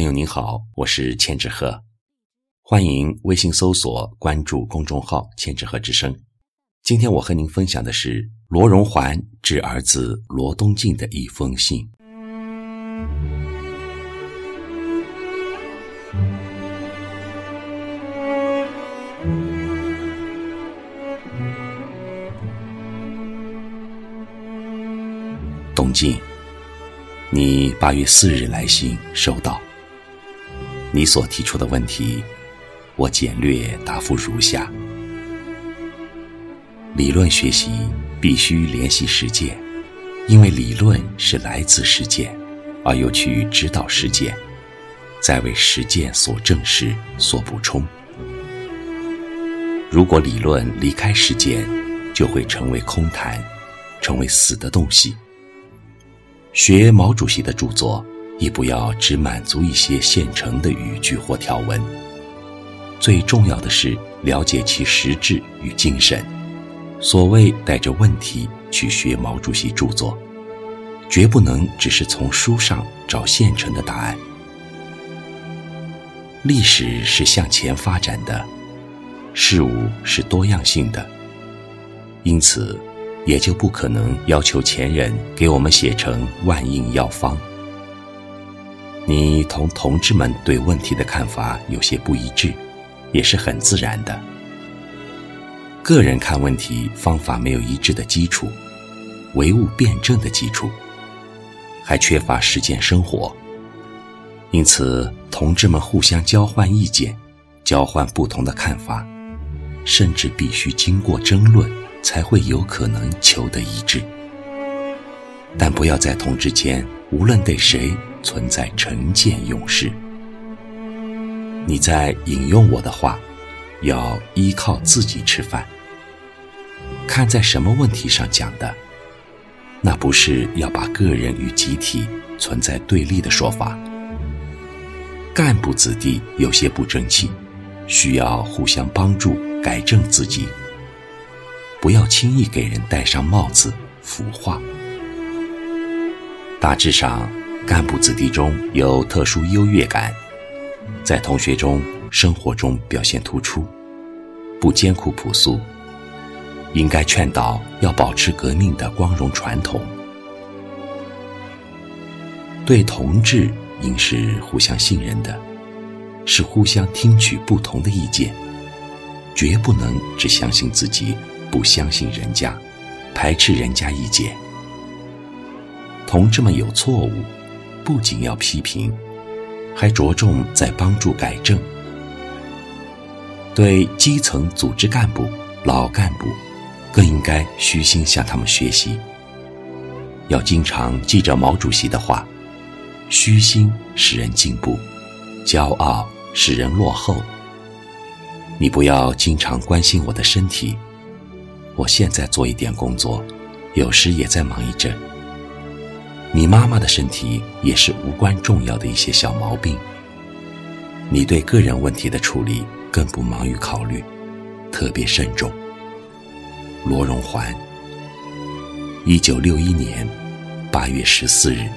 朋友您好，我是千纸鹤，欢迎微信搜索关注公众号“千纸鹤之声”。今天我和您分享的是罗荣桓致儿子罗东进的一封信。东进，你八月四日来信收到。你所提出的问题，我简略答复如下：理论学习必须联系实践，因为理论是来自实践，而又去指导实践，再为实践所证实、所补充。如果理论离开实践，就会成为空谈，成为死的东西。学毛主席的著作。亦不要只满足一些现成的语句或条文。最重要的是了解其实质与精神。所谓带着问题去学毛主席著作，绝不能只是从书上找现成的答案。历史是向前发展的，事物是多样性的，因此也就不可能要求前人给我们写成万应药方。你同同志们对问题的看法有些不一致，也是很自然的。个人看问题方法没有一致的基础，唯物辩证的基础，还缺乏实践生活。因此，同志们互相交换意见，交换不同的看法，甚至必须经过争论，才会有可能求得一致。但不要在同志间，无论对谁。存在成见用事。你在引用我的话，要依靠自己吃饭。看在什么问题上讲的，那不是要把个人与集体存在对立的说法。干部子弟有些不争气，需要互相帮助改正自己。不要轻易给人戴上帽子腐化。大致上。干部子弟中有特殊优越感，在同学中、生活中表现突出，不艰苦朴素。应该劝导要保持革命的光荣传统。对同志应是互相信任的，是互相听取不同的意见，绝不能只相信自己，不相信人家，排斥人家意见。同志们有错误。不仅要批评，还着重在帮助改正。对基层组织干部、老干部，更应该虚心向他们学习。要经常记着毛主席的话：“虚心使人进步，骄傲使人落后。”你不要经常关心我的身体，我现在做一点工作，有时也在忙一阵。你妈妈的身体也是无关重要的一些小毛病。你对个人问题的处理更不忙于考虑，特别慎重。罗荣桓，一九六一年八月十四日。